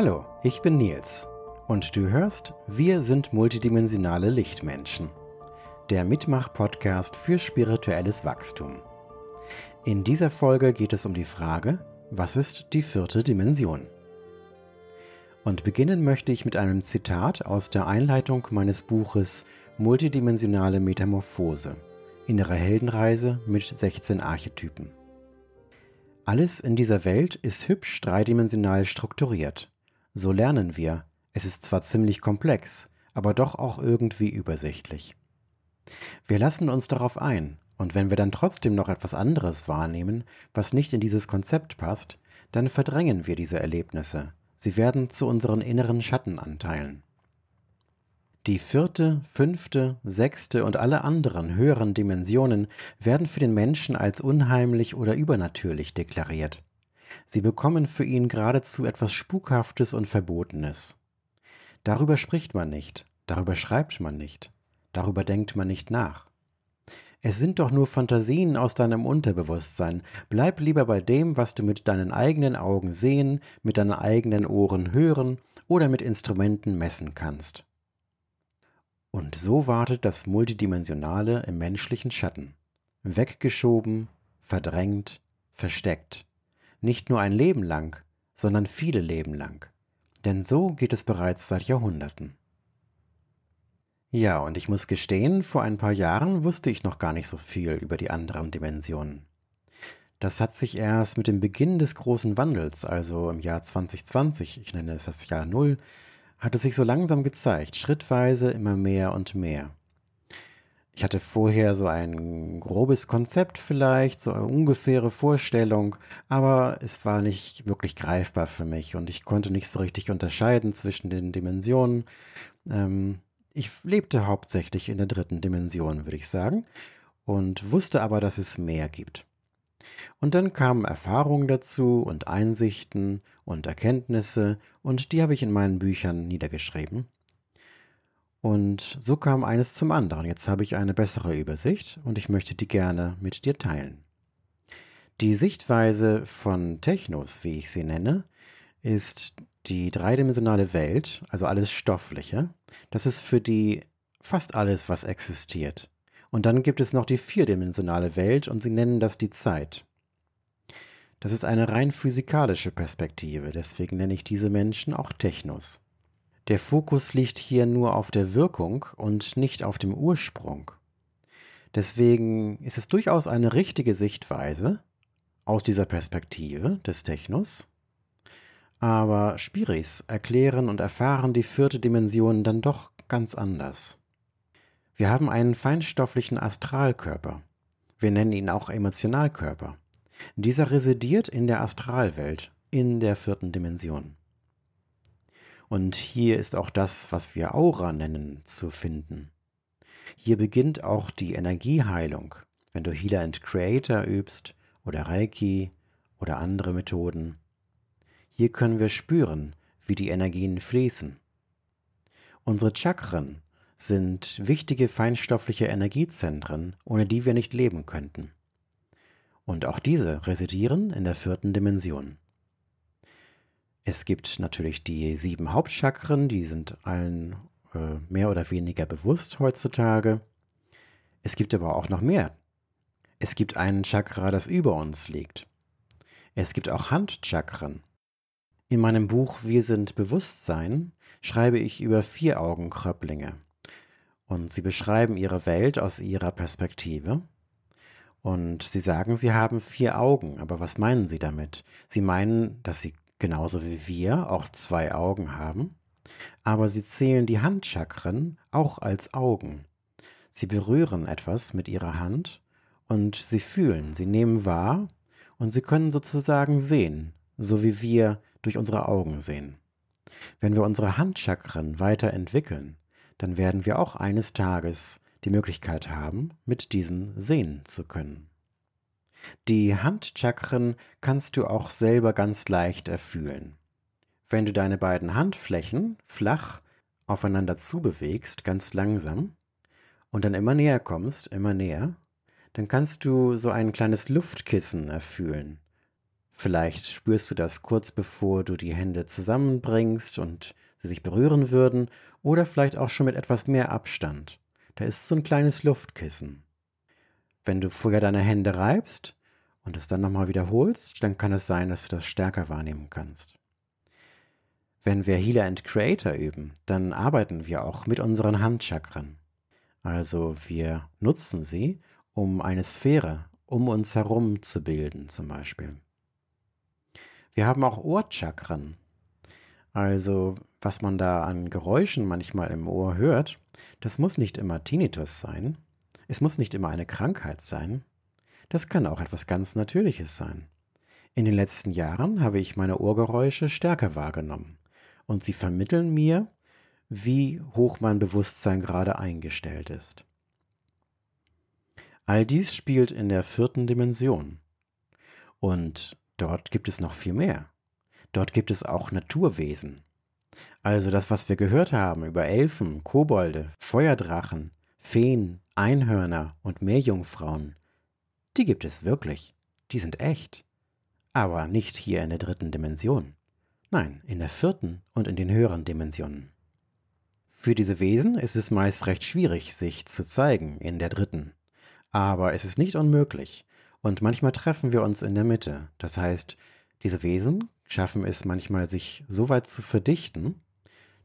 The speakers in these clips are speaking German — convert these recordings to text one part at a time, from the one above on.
Hallo, ich bin Nils und du hörst Wir sind multidimensionale Lichtmenschen. Der Mitmach-Podcast für spirituelles Wachstum. In dieser Folge geht es um die Frage, was ist die vierte Dimension? Und beginnen möchte ich mit einem Zitat aus der Einleitung meines Buches Multidimensionale Metamorphose. Innere Heldenreise mit 16 Archetypen. Alles in dieser Welt ist hübsch dreidimensional strukturiert. So lernen wir. Es ist zwar ziemlich komplex, aber doch auch irgendwie übersichtlich. Wir lassen uns darauf ein, und wenn wir dann trotzdem noch etwas anderes wahrnehmen, was nicht in dieses Konzept passt, dann verdrängen wir diese Erlebnisse. Sie werden zu unseren inneren Schattenanteilen. Die vierte, fünfte, sechste und alle anderen höheren Dimensionen werden für den Menschen als unheimlich oder übernatürlich deklariert. Sie bekommen für ihn geradezu etwas Spukhaftes und Verbotenes. Darüber spricht man nicht, darüber schreibt man nicht, darüber denkt man nicht nach. Es sind doch nur Fantasien aus deinem Unterbewusstsein. Bleib lieber bei dem, was du mit deinen eigenen Augen sehen, mit deinen eigenen Ohren hören oder mit Instrumenten messen kannst. Und so wartet das Multidimensionale im menschlichen Schatten. Weggeschoben, verdrängt, versteckt. Nicht nur ein Leben lang, sondern viele Leben lang. Denn so geht es bereits seit Jahrhunderten. Ja, und ich muss gestehen, vor ein paar Jahren wusste ich noch gar nicht so viel über die anderen Dimensionen. Das hat sich erst mit dem Beginn des großen Wandels, also im Jahr 2020, ich nenne es das Jahr Null, hat es sich so langsam gezeigt, schrittweise immer mehr und mehr. Ich hatte vorher so ein grobes Konzept vielleicht, so eine ungefähre Vorstellung, aber es war nicht wirklich greifbar für mich und ich konnte nicht so richtig unterscheiden zwischen den Dimensionen. Ähm, ich lebte hauptsächlich in der dritten Dimension, würde ich sagen, und wusste aber, dass es mehr gibt. Und dann kamen Erfahrungen dazu und Einsichten und Erkenntnisse, und die habe ich in meinen Büchern niedergeschrieben. Und so kam eines zum anderen. Jetzt habe ich eine bessere Übersicht und ich möchte die gerne mit dir teilen. Die Sichtweise von Technos, wie ich sie nenne, ist die dreidimensionale Welt, also alles Stoffliche. Das ist für die fast alles, was existiert. Und dann gibt es noch die vierdimensionale Welt und sie nennen das die Zeit. Das ist eine rein physikalische Perspektive, deswegen nenne ich diese Menschen auch Technos. Der Fokus liegt hier nur auf der Wirkung und nicht auf dem Ursprung. Deswegen ist es durchaus eine richtige Sichtweise aus dieser Perspektive des Technos. Aber Spiris erklären und erfahren die vierte Dimension dann doch ganz anders. Wir haben einen feinstofflichen Astralkörper. Wir nennen ihn auch Emotionalkörper. Dieser residiert in der Astralwelt, in der vierten Dimension. Und hier ist auch das, was wir Aura nennen, zu finden. Hier beginnt auch die Energieheilung, wenn du Healer and Creator übst oder Reiki oder andere Methoden. Hier können wir spüren, wie die Energien fließen. Unsere Chakren sind wichtige feinstoffliche Energiezentren, ohne die wir nicht leben könnten. Und auch diese residieren in der vierten Dimension. Es gibt natürlich die sieben Hauptchakren, die sind allen äh, mehr oder weniger bewusst heutzutage. Es gibt aber auch noch mehr. Es gibt einen Chakra, das über uns liegt. Es gibt auch Handchakren. In meinem Buch Wir sind Bewusstsein schreibe ich über vier Augenkröpplinge. Und sie beschreiben ihre Welt aus ihrer Perspektive und sie sagen, sie haben vier Augen. Aber was meinen sie damit? Sie meinen, dass sie genauso wie wir auch zwei Augen haben. Aber sie zählen die Handchakren auch als Augen. Sie berühren etwas mit ihrer Hand und sie fühlen, sie nehmen wahr und sie können sozusagen sehen, so wie wir durch unsere Augen sehen. Wenn wir unsere Handchakren weiterentwickeln, dann werden wir auch eines Tages die Möglichkeit haben, mit diesen sehen zu können. Die Handchakren kannst du auch selber ganz leicht erfühlen. Wenn du deine beiden Handflächen flach aufeinander zubewegst, ganz langsam, und dann immer näher kommst, immer näher, dann kannst du so ein kleines Luftkissen erfühlen. Vielleicht spürst du das kurz bevor du die Hände zusammenbringst und sie sich berühren würden, oder vielleicht auch schon mit etwas mehr Abstand. Da ist so ein kleines Luftkissen. Wenn du vorher deine Hände reibst und es dann nochmal wiederholst, dann kann es sein, dass du das stärker wahrnehmen kannst. Wenn wir Healer and Creator üben, dann arbeiten wir auch mit unseren Handchakren. Also wir nutzen sie, um eine Sphäre um uns herum zu bilden zum Beispiel. Wir haben auch Ohrchakren. Also was man da an Geräuschen manchmal im Ohr hört, das muss nicht immer Tinnitus sein. Es muss nicht immer eine Krankheit sein. Das kann auch etwas ganz Natürliches sein. In den letzten Jahren habe ich meine Ohrgeräusche stärker wahrgenommen und sie vermitteln mir, wie hoch mein Bewusstsein gerade eingestellt ist. All dies spielt in der vierten Dimension. Und dort gibt es noch viel mehr. Dort gibt es auch Naturwesen. Also das, was wir gehört haben über Elfen, Kobolde, Feuerdrachen, Feen, Einhörner und Meerjungfrauen, die gibt es wirklich. Die sind echt. Aber nicht hier in der dritten Dimension. Nein, in der vierten und in den höheren Dimensionen. Für diese Wesen ist es meist recht schwierig, sich zu zeigen in der dritten. Aber es ist nicht unmöglich. Und manchmal treffen wir uns in der Mitte. Das heißt, diese Wesen schaffen es manchmal, sich so weit zu verdichten,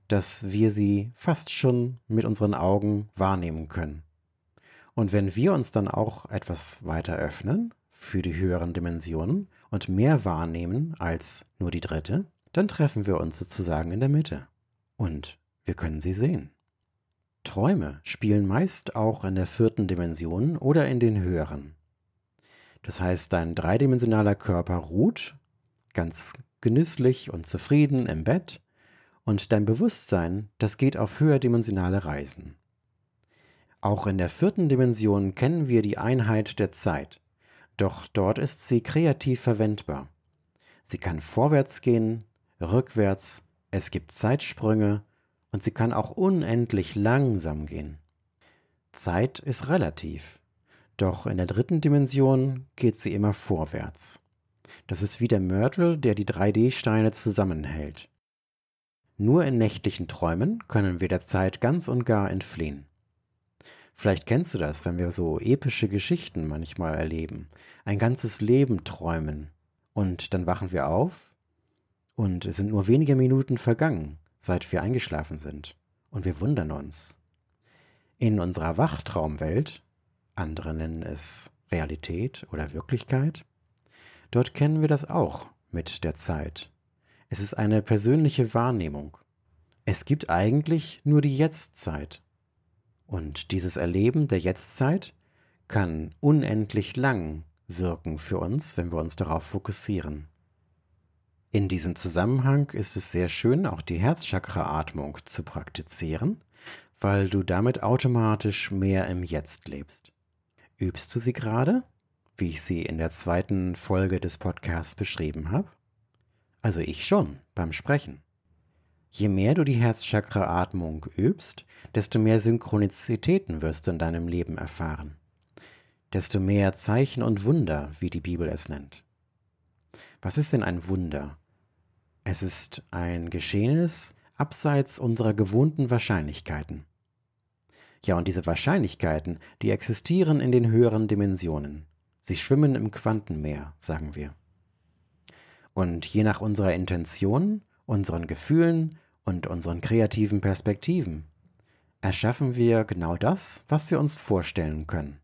dass wir sie fast schon mit unseren Augen wahrnehmen können. Und wenn wir uns dann auch etwas weiter öffnen für die höheren Dimensionen und mehr wahrnehmen als nur die dritte, dann treffen wir uns sozusagen in der Mitte. Und wir können sie sehen. Träume spielen meist auch in der vierten Dimension oder in den höheren. Das heißt, dein dreidimensionaler Körper ruht ganz genüsslich und zufrieden im Bett und dein Bewusstsein, das geht auf höherdimensionale Reisen. Auch in der vierten Dimension kennen wir die Einheit der Zeit, doch dort ist sie kreativ verwendbar. Sie kann vorwärts gehen, rückwärts, es gibt Zeitsprünge und sie kann auch unendlich langsam gehen. Zeit ist relativ, doch in der dritten Dimension geht sie immer vorwärts. Das ist wie der Mörtel, der die 3D-Steine zusammenhält. Nur in nächtlichen Träumen können wir der Zeit ganz und gar entfliehen. Vielleicht kennst du das, wenn wir so epische Geschichten manchmal erleben, ein ganzes Leben träumen, und dann wachen wir auf, und es sind nur wenige Minuten vergangen, seit wir eingeschlafen sind, und wir wundern uns. In unserer Wachtraumwelt, andere nennen es Realität oder Wirklichkeit, dort kennen wir das auch mit der Zeit. Es ist eine persönliche Wahrnehmung. Es gibt eigentlich nur die Jetztzeit. Und dieses Erleben der Jetztzeit kann unendlich lang wirken für uns, wenn wir uns darauf fokussieren. In diesem Zusammenhang ist es sehr schön, auch die Herzchakra-Atmung zu praktizieren, weil du damit automatisch mehr im Jetzt lebst. Übst du sie gerade, wie ich sie in der zweiten Folge des Podcasts beschrieben habe? Also ich schon, beim Sprechen. Je mehr du die Herzchakra-Atmung übst, desto mehr Synchronizitäten wirst du in deinem Leben erfahren. Desto mehr Zeichen und Wunder, wie die Bibel es nennt. Was ist denn ein Wunder? Es ist ein Geschehnis abseits unserer gewohnten Wahrscheinlichkeiten. Ja, und diese Wahrscheinlichkeiten, die existieren in den höheren Dimensionen. Sie schwimmen im Quantenmeer, sagen wir. Und je nach unserer Intention, unseren Gefühlen und unseren kreativen Perspektiven erschaffen wir genau das, was wir uns vorstellen können.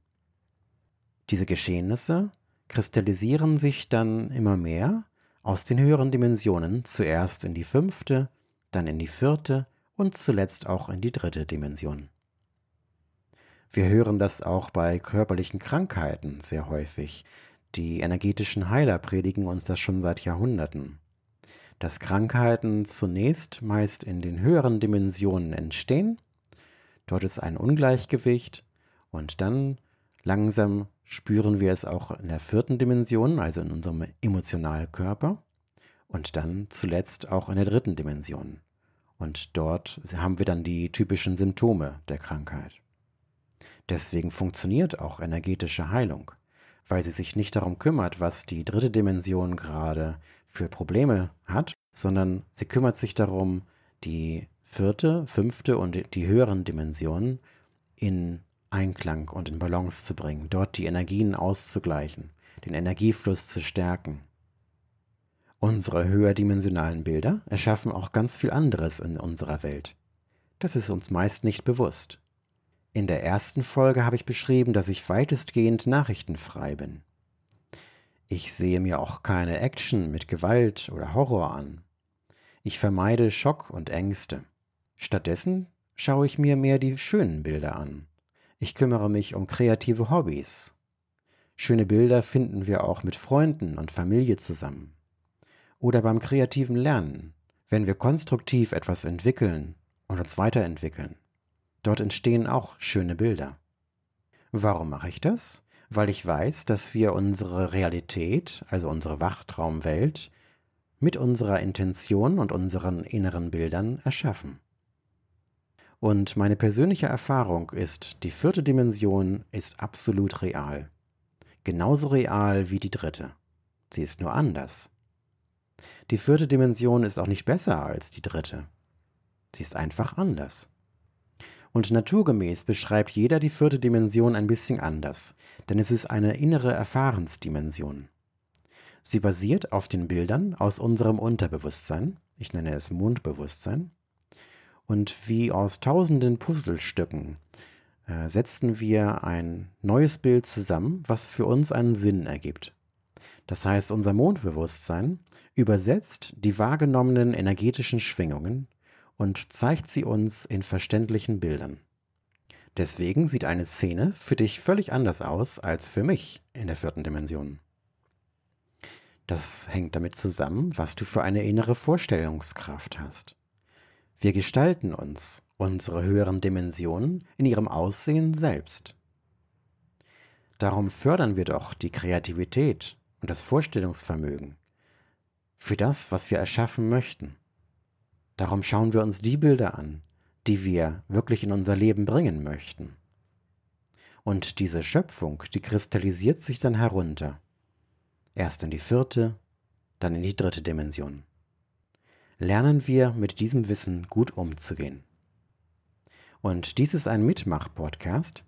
Diese Geschehnisse kristallisieren sich dann immer mehr aus den höheren Dimensionen zuerst in die fünfte, dann in die vierte und zuletzt auch in die dritte Dimension. Wir hören das auch bei körperlichen Krankheiten sehr häufig, die energetischen Heiler predigen uns das schon seit Jahrhunderten. Dass Krankheiten zunächst meist in den höheren Dimensionen entstehen, dort ist ein Ungleichgewicht und dann langsam spüren wir es auch in der vierten Dimension, also in unserem Emotionalkörper und dann zuletzt auch in der dritten Dimension. Und dort haben wir dann die typischen Symptome der Krankheit. Deswegen funktioniert auch energetische Heilung weil sie sich nicht darum kümmert, was die dritte Dimension gerade für Probleme hat, sondern sie kümmert sich darum, die vierte, fünfte und die höheren Dimensionen in Einklang und in Balance zu bringen, dort die Energien auszugleichen, den Energiefluss zu stärken. Unsere höherdimensionalen Bilder erschaffen auch ganz viel anderes in unserer Welt. Das ist uns meist nicht bewusst. In der ersten Folge habe ich beschrieben, dass ich weitestgehend nachrichtenfrei bin. Ich sehe mir auch keine Action mit Gewalt oder Horror an. Ich vermeide Schock und Ängste. Stattdessen schaue ich mir mehr die schönen Bilder an. Ich kümmere mich um kreative Hobbys. Schöne Bilder finden wir auch mit Freunden und Familie zusammen. Oder beim kreativen Lernen, wenn wir konstruktiv etwas entwickeln und uns weiterentwickeln. Dort entstehen auch schöne Bilder. Warum mache ich das? Weil ich weiß, dass wir unsere Realität, also unsere Wachtraumwelt, mit unserer Intention und unseren inneren Bildern erschaffen. Und meine persönliche Erfahrung ist, die vierte Dimension ist absolut real. Genauso real wie die dritte. Sie ist nur anders. Die vierte Dimension ist auch nicht besser als die dritte. Sie ist einfach anders. Und naturgemäß beschreibt jeder die vierte Dimension ein bisschen anders, denn es ist eine innere Erfahrensdimension. Sie basiert auf den Bildern aus unserem Unterbewusstsein, ich nenne es Mondbewusstsein, und wie aus tausenden Puzzlestücken äh, setzen wir ein neues Bild zusammen, was für uns einen Sinn ergibt. Das heißt, unser Mondbewusstsein übersetzt die wahrgenommenen energetischen Schwingungen und zeigt sie uns in verständlichen Bildern. Deswegen sieht eine Szene für dich völlig anders aus als für mich in der vierten Dimension. Das hängt damit zusammen, was du für eine innere Vorstellungskraft hast. Wir gestalten uns, unsere höheren Dimensionen, in ihrem Aussehen selbst. Darum fördern wir doch die Kreativität und das Vorstellungsvermögen für das, was wir erschaffen möchten. Darum schauen wir uns die Bilder an, die wir wirklich in unser Leben bringen möchten. Und diese Schöpfung, die kristallisiert sich dann herunter. Erst in die vierte, dann in die dritte Dimension. Lernen wir mit diesem Wissen gut umzugehen. Und dies ist ein Mitmach-Podcast.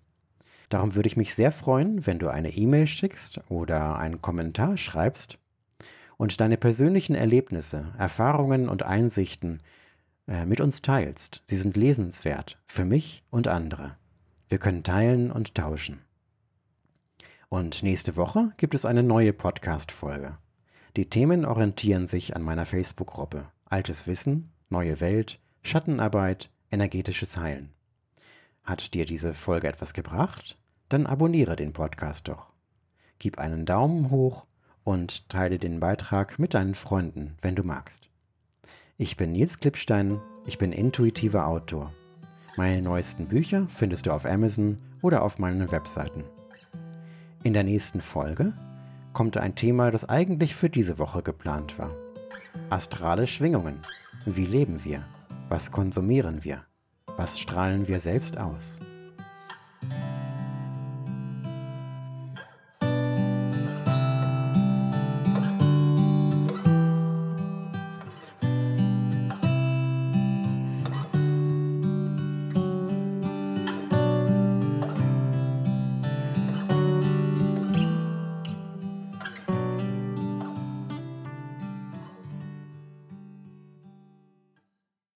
Darum würde ich mich sehr freuen, wenn du eine E-Mail schickst oder einen Kommentar schreibst und deine persönlichen Erlebnisse, Erfahrungen und Einsichten mit uns teilst. Sie sind lesenswert für mich und andere. Wir können teilen und tauschen. Und nächste Woche gibt es eine neue Podcast-Folge. Die Themen orientieren sich an meiner Facebook-Gruppe Altes Wissen, Neue Welt, Schattenarbeit, energetisches Heilen. Hat dir diese Folge etwas gebracht? Dann abonniere den Podcast doch. Gib einen Daumen hoch und teile den Beitrag mit deinen Freunden, wenn du magst. Ich bin Nils Klippstein, ich bin intuitiver Autor. Meine neuesten Bücher findest du auf Amazon oder auf meinen Webseiten. In der nächsten Folge kommt ein Thema, das eigentlich für diese Woche geplant war. Astrale Schwingungen. Wie leben wir? Was konsumieren wir? Was strahlen wir selbst aus?